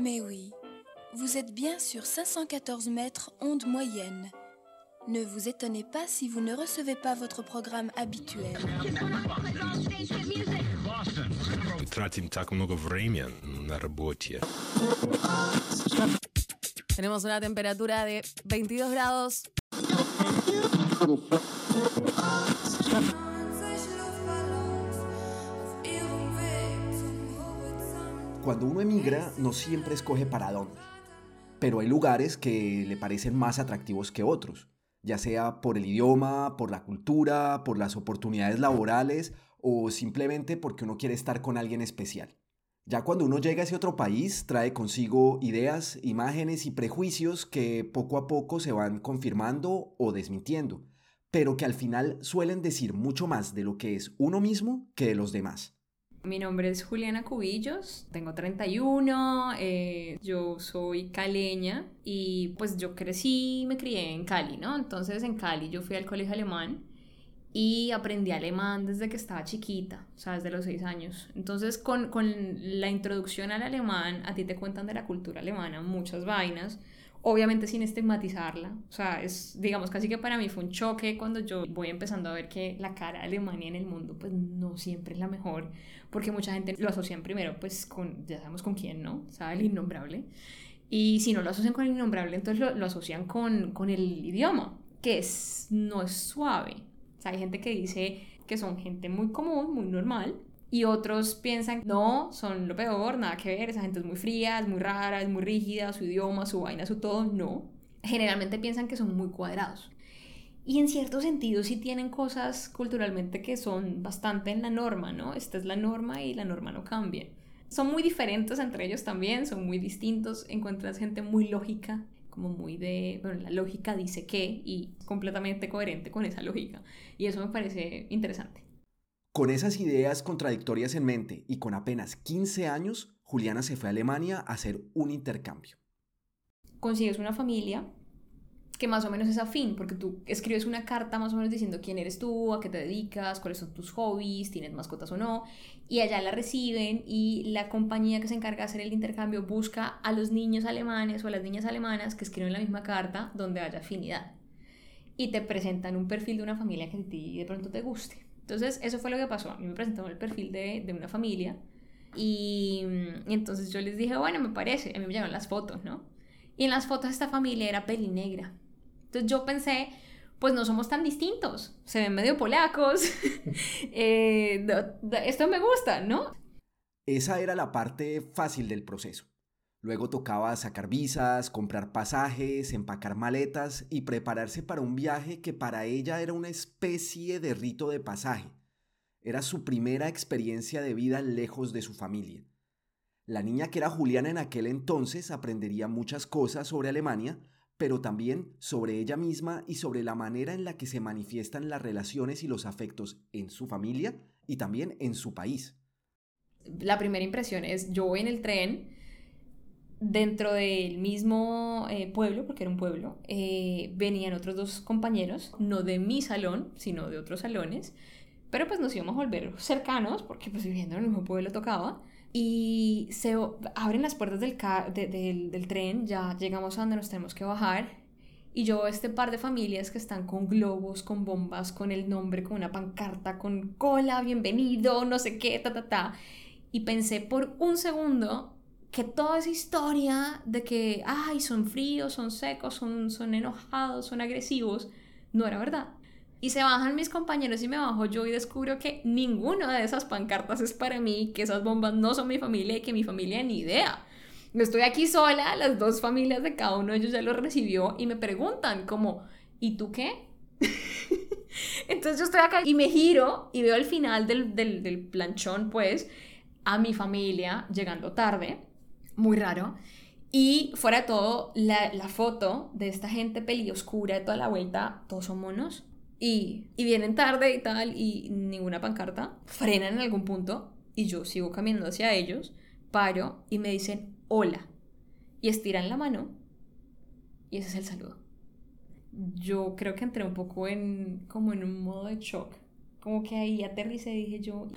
Mais oui, vous êtes bien sur 514 mètres onde moyenne. Ne vous étonnez pas si vous ne recevez pas votre programme habituel. Tenemos una temperatura de 22 grados. Cuando uno emigra, no siempre escoge para dónde, pero hay lugares que le parecen más atractivos que otros, ya sea por el idioma, por la cultura, por las oportunidades laborales o simplemente porque uno quiere estar con alguien especial. Ya cuando uno llega a ese otro país, trae consigo ideas, imágenes y prejuicios que poco a poco se van confirmando o desmintiendo, pero que al final suelen decir mucho más de lo que es uno mismo que de los demás. Mi nombre es Juliana Cubillos, tengo 31, eh, yo soy caleña y pues yo crecí, me crié en Cali, ¿no? Entonces en Cali yo fui al colegio alemán y aprendí alemán desde que estaba chiquita, o sea, desde los 6 años. Entonces con, con la introducción al alemán, a ti te cuentan de la cultura alemana muchas vainas obviamente sin estigmatizarla. O sea, es, digamos, casi que para mí fue un choque cuando yo voy empezando a ver que la cara de Alemania en el mundo, pues no siempre es la mejor, porque mucha gente lo asocian primero, pues con, ya sabemos con quién, ¿no? O sea, el innombrable. Y si no lo asocian con el innombrable, entonces lo, lo asocian con, con el idioma, que es, no es suave. O sea, hay gente que dice que son gente muy común, muy normal, y otros piensan, no, son lo peor, nada que ver, esa gente es muy fría, es muy rara, es muy rígida, su idioma, su vaina, su todo, no. Generalmente piensan que son muy cuadrados. Y en cierto sentido sí tienen cosas culturalmente que son bastante en la norma, ¿no? Esta es la norma y la norma no cambia. Son muy diferentes entre ellos también, son muy distintos, encuentras gente muy lógica, como muy de, bueno, la lógica dice que y completamente coherente con esa lógica. Y eso me parece interesante. Con esas ideas contradictorias en mente y con apenas 15 años, Juliana se fue a Alemania a hacer un intercambio. Consigues una familia que más o menos es afín, porque tú escribes una carta más o menos diciendo quién eres tú, a qué te dedicas, cuáles son tus hobbies, tienes mascotas o no, y allá la reciben y la compañía que se encarga de hacer el intercambio busca a los niños alemanes o a las niñas alemanas que escriben la misma carta donde haya afinidad. Y te presentan un perfil de una familia que a ti de pronto te guste. Entonces, eso fue lo que pasó. A mí me presentaron el perfil de, de una familia y, y, entonces yo les dije, bueno, me parece. A mí me llegaron las fotos, ¿no? Y en las fotos esta familia era peli negra. Entonces yo pensé, pues no somos tan distintos. Se ven medio polacos. eh, esto me gusta, ¿no? Esa era la parte fácil del proceso. Luego tocaba sacar visas, comprar pasajes, empacar maletas y prepararse para un viaje que para ella era una especie de rito de pasaje. Era su primera experiencia de vida lejos de su familia. La niña que era Juliana en aquel entonces aprendería muchas cosas sobre Alemania, pero también sobre ella misma y sobre la manera en la que se manifiestan las relaciones y los afectos en su familia y también en su país. La primera impresión es, yo en el tren, dentro del mismo eh, pueblo, porque era un pueblo, eh, venían otros dos compañeros, no de mi salón, sino de otros salones, pero pues nos íbamos a volver cercanos, porque pues viviendo en el mismo pueblo tocaba, y se abren las puertas del, del, del tren, ya llegamos a donde nos tenemos que bajar, y yo este par de familias que están con globos, con bombas, con el nombre, con una pancarta, con cola, bienvenido, no sé qué, ta, ta, ta. Y pensé por un segundo que toda esa historia de que, ay, son fríos, son secos, son, son enojados, son agresivos, no era verdad. Y se bajan mis compañeros y me bajo yo y descubro que ninguna de esas pancartas es para mí, que esas bombas no son mi familia y que mi familia ni idea. Estoy aquí sola, las dos familias de cada uno de ellos ya lo recibió y me preguntan como, ¿y tú qué? Entonces yo estoy acá y me giro y veo al final del, del, del planchón, pues, a mi familia llegando tarde muy raro. Y fuera de todo, la, la, foto de esta gente peli oscura toda la vuelta, todos son monos. Y, y vienen tarde y tal, y ninguna pancarta. Frenan en algún punto y yo sigo caminando hacia ellos, paro y me dicen hola. Y estiran la mano y ese es el saludo. Yo creo que entré un poco en como en un modo de shock como que ahí aterricé y dije yo,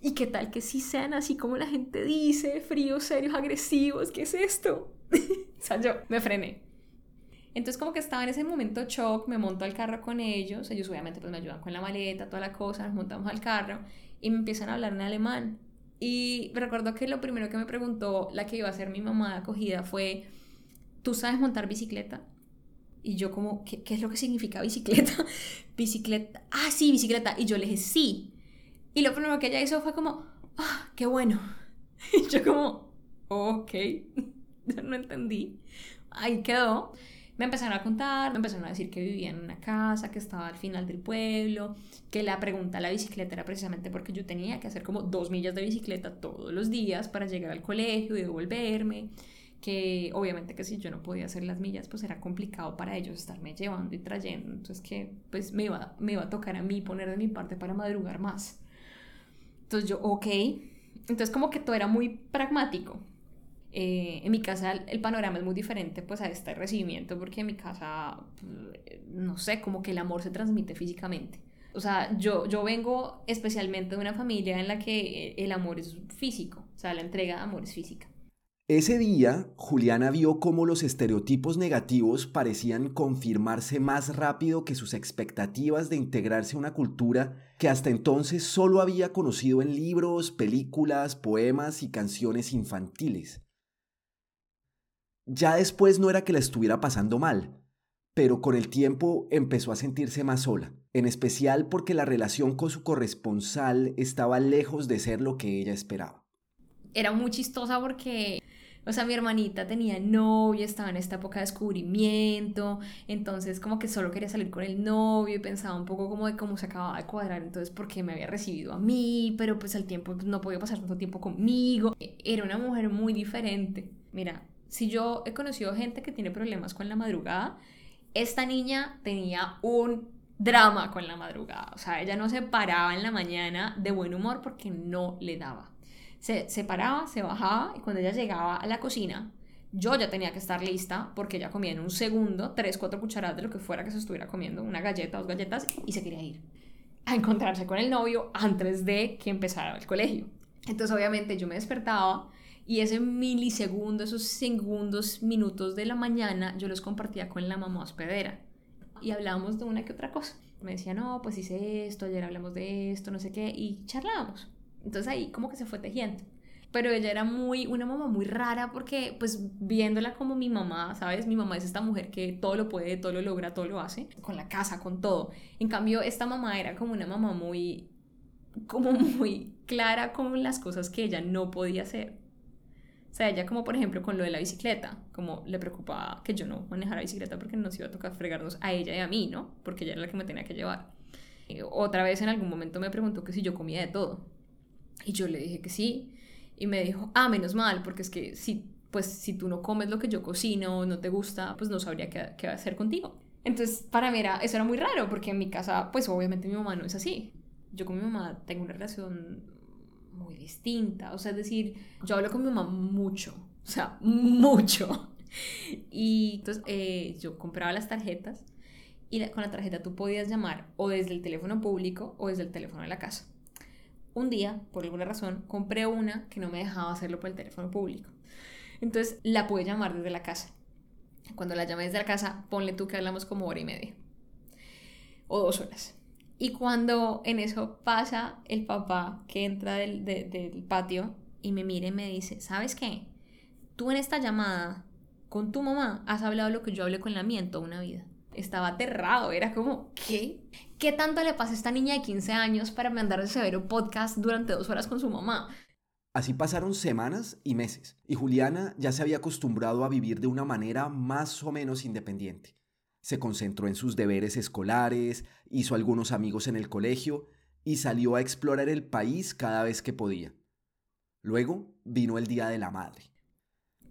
¿y qué tal que sí sean así como la gente dice, fríos, serios, agresivos? ¿Qué es esto? o sea, yo me frené. Entonces como que estaba en ese momento shock, me monto al carro con ellos, ellos obviamente pues me ayudan con la maleta, toda la cosa, nos montamos al carro y me empiezan a hablar en alemán. Y recuerdo que lo primero que me preguntó la que iba a ser mi mamá de acogida fue, ¿tú sabes montar bicicleta? Y yo como, ¿qué, qué es lo que significa bicicleta? bicicleta, ah, sí, bicicleta. Y yo le dije, sí. Y lo primero que ella hizo fue como, ah, qué bueno. Y yo como, ok, no entendí. Ahí quedó. Me empezaron a contar, me empezaron a decir que vivía en una casa, que estaba al final del pueblo, que la pregunta a la bicicleta era precisamente porque yo tenía que hacer como dos millas de bicicleta todos los días para llegar al colegio y devolverme, que obviamente que si yo no podía hacer las millas, pues era complicado para ellos estarme llevando y trayendo, entonces que pues me iba, me iba a tocar a mí poner de mi parte para madrugar más. Entonces yo, ok, entonces como que todo era muy pragmático, eh, en mi casa el, panorama es muy diferente pues a este recibimiento porque en mi casa, pues, no sé, como que el amor se transmite físicamente. O sea, yo, yo vengo especialmente de una familia en la que el amor es físico, o sea, la entrega de amor es física. Ese día, Juliana vio cómo los estereotipos negativos parecían confirmarse más rápido que sus expectativas de integrarse a una cultura que hasta entonces solo había conocido en libros, películas, poemas y canciones infantiles. Ya después no era que la estuviera pasando mal, pero con el tiempo empezó a sentirse más sola, en especial porque la relación con su corresponsal estaba lejos de ser lo que ella esperaba. Era muy chistosa porque, o sea, mi hermanita tenía novio, estaba en esta época de descubrimiento, entonces como que solo quería salir con el novio y pensaba un poco como de cómo se acababa de cuadrar, entonces porque me había recibido a mí, pero pues al tiempo no podía pasar tanto tiempo conmigo. Era una mujer muy diferente. Mira, si yo he conocido gente que tiene problemas con la madrugada, esta niña tenía un drama con la madrugada. O sea, ella no se paraba en la mañana de buen humor porque no le daba. Se, se paraba, se bajaba y cuando ella llegaba a la cocina, yo ya tenía que estar lista porque ella comía en un segundo tres, cuatro cucharadas de lo que fuera que se estuviera comiendo, una galleta, dos galletas, y se quería ir a encontrarse con el novio antes de que empezara el colegio. Entonces, obviamente, yo me despertaba y ese milisegundo, esos segundos, minutos de la mañana, yo los compartía con la mamá hospedera. Y hablábamos de una que otra cosa. Me decía, no, pues hice esto, ayer hablamos de esto, no sé qué, y charlábamos. Entonces ahí como que se fue tejiendo. Pero ella era muy, una mamá muy rara porque, pues, viéndola como mi mamá, ¿sabes? Mi mamá es esta mujer que todo lo puede, todo lo logra, todo lo hace, con la casa, con todo. En cambio, esta mamá era como una mamá muy, como muy clara con las cosas que ella no podía hacer. O sea, ella como por ejemplo con lo de la bicicleta, como le preocupaba que yo no manejara bicicleta porque nos iba a tocar fregarnos a ella y a mí, ¿no? Porque ella era la que me tenía que llevar. Eh, otra vez en algún momento me preguntó que si yo comía de todo. Y yo le dije que sí. Y me dijo, ah, menos mal, porque es que si, pues, si tú no comes lo que yo cocino, no te gusta, pues no sabría qué, qué hacer contigo. Entonces, para mí era, eso era muy raro, porque en mi casa, pues obviamente mi mamá no es así. Yo con mi mamá tengo una relación muy distinta. O sea, es decir, yo hablo con mi mamá mucho, o sea, mucho. Y entonces eh, yo compraba las tarjetas y con la tarjeta tú podías llamar o desde el teléfono público o desde el teléfono de la casa. Un día, por alguna razón, compré una que no me dejaba hacerlo por el teléfono público. Entonces la pude llamar desde la casa. Cuando la llamé desde la casa, ponle tú que hablamos como hora y media o dos horas. Y cuando en eso pasa el papá que entra del, patio y me mira y me dice, ¿sabes qué? Tú en esta llamada con tu mamá has hablado lo que yo hablé con la mía en una vida. Estaba aterrado, era como, ¿qué? ¿Qué tanto le pasa a esta niña de 15 años para mandar ese severo podcast durante dos horas con su mamá? Así pasaron semanas y meses, y Juliana ya se había acostumbrado a vivir de una manera más o menos independiente. Se concentró en sus deberes escolares, hizo algunos amigos en el colegio y salió a explorar el país cada vez que podía. Luego vino el Día de la Madre.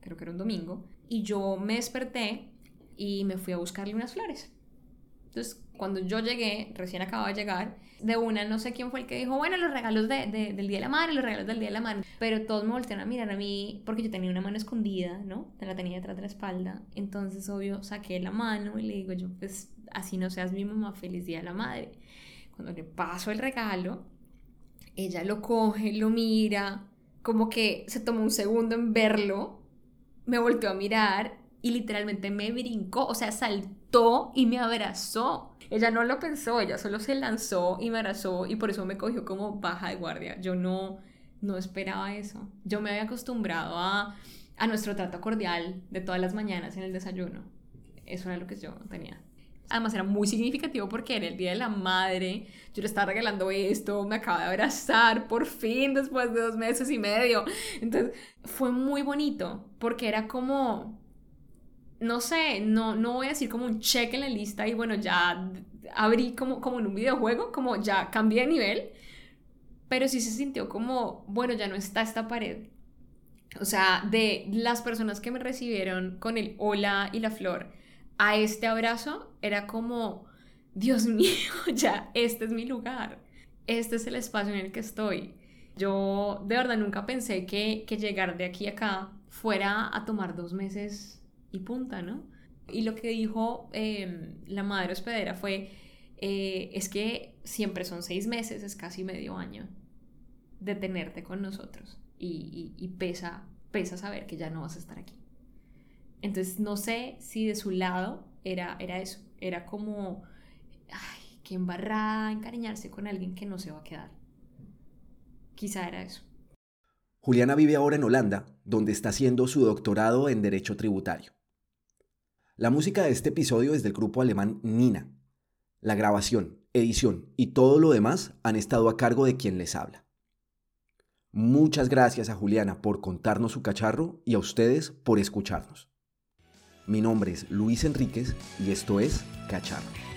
Creo que era un domingo. Y yo me desperté y me fui a buscarle unas flores. Entonces, cuando yo llegué, recién acababa de llegar, de una, no sé quién fue el que dijo, bueno, los regalos de, del Día de la Madre, los regalos del Día de la Madre. Pero todos me voltearon a mirar a mí porque yo tenía una mano escondida, ¿no? La tenía detrás de la espalda. Entonces, obvio, saqué la mano y le digo yo, pues así no seas mi mamá, feliz Día de la Madre. cuando le paso el regalo, ella lo coge, lo mira, como que se tomó un segundo en verlo, me volteó a mirar y literalmente me brincó, o sea, saltó y me abrazó. Ella no lo pensó, ella solo se lanzó y me abrazó y por eso me cogió como baja de guardia. Yo no, no esperaba eso. Yo me había acostumbrado a, a nuestro trato cordial de todas las mañanas en el desayuno. Eso era lo que yo tenía. Además era muy significativo porque en el Día de la Madre yo le estaba regalando esto, me acaba de abrazar por fin después de dos meses y medio. Entonces fue muy bonito porque era como, no sé, no, no voy a decir como un check en la lista y bueno, ya abrí como, como en un videojuego, como ya cambié de nivel, pero sí se sintió como, bueno, ya no está esta pared. O sea, de las personas que me recibieron con el hola y la flor a este abrazo era como, Dios mío, ya, este es mi lugar, este es el espacio en el que estoy. Yo de verdad nunca pensé que, llegar de aquí acá fuera a tomar dos meses y punta, ¿no? Y lo que dijo em, la madre hospedera fue, eh, es que siempre son seis meses, es casi medio año de tenerte con nosotros y, pesa, pesa saber que ya no vas a estar aquí. Entonces no sé si de su lado era, era eso, era como, ay, qué embarrada encariñarse con alguien que no se va a quedar. Quizá era eso. Juliana vive ahora en Holanda, donde está haciendo su doctorado en Derecho Tributario. La música de este episodio es del grupo alemán Nina. La grabación, edición y todo lo demás han estado a cargo de quien les habla. Muchas gracias a Juliana por contarnos su cacharro y a ustedes por escucharnos. Mi nombre es Luis Enríquez y esto es Cacharro.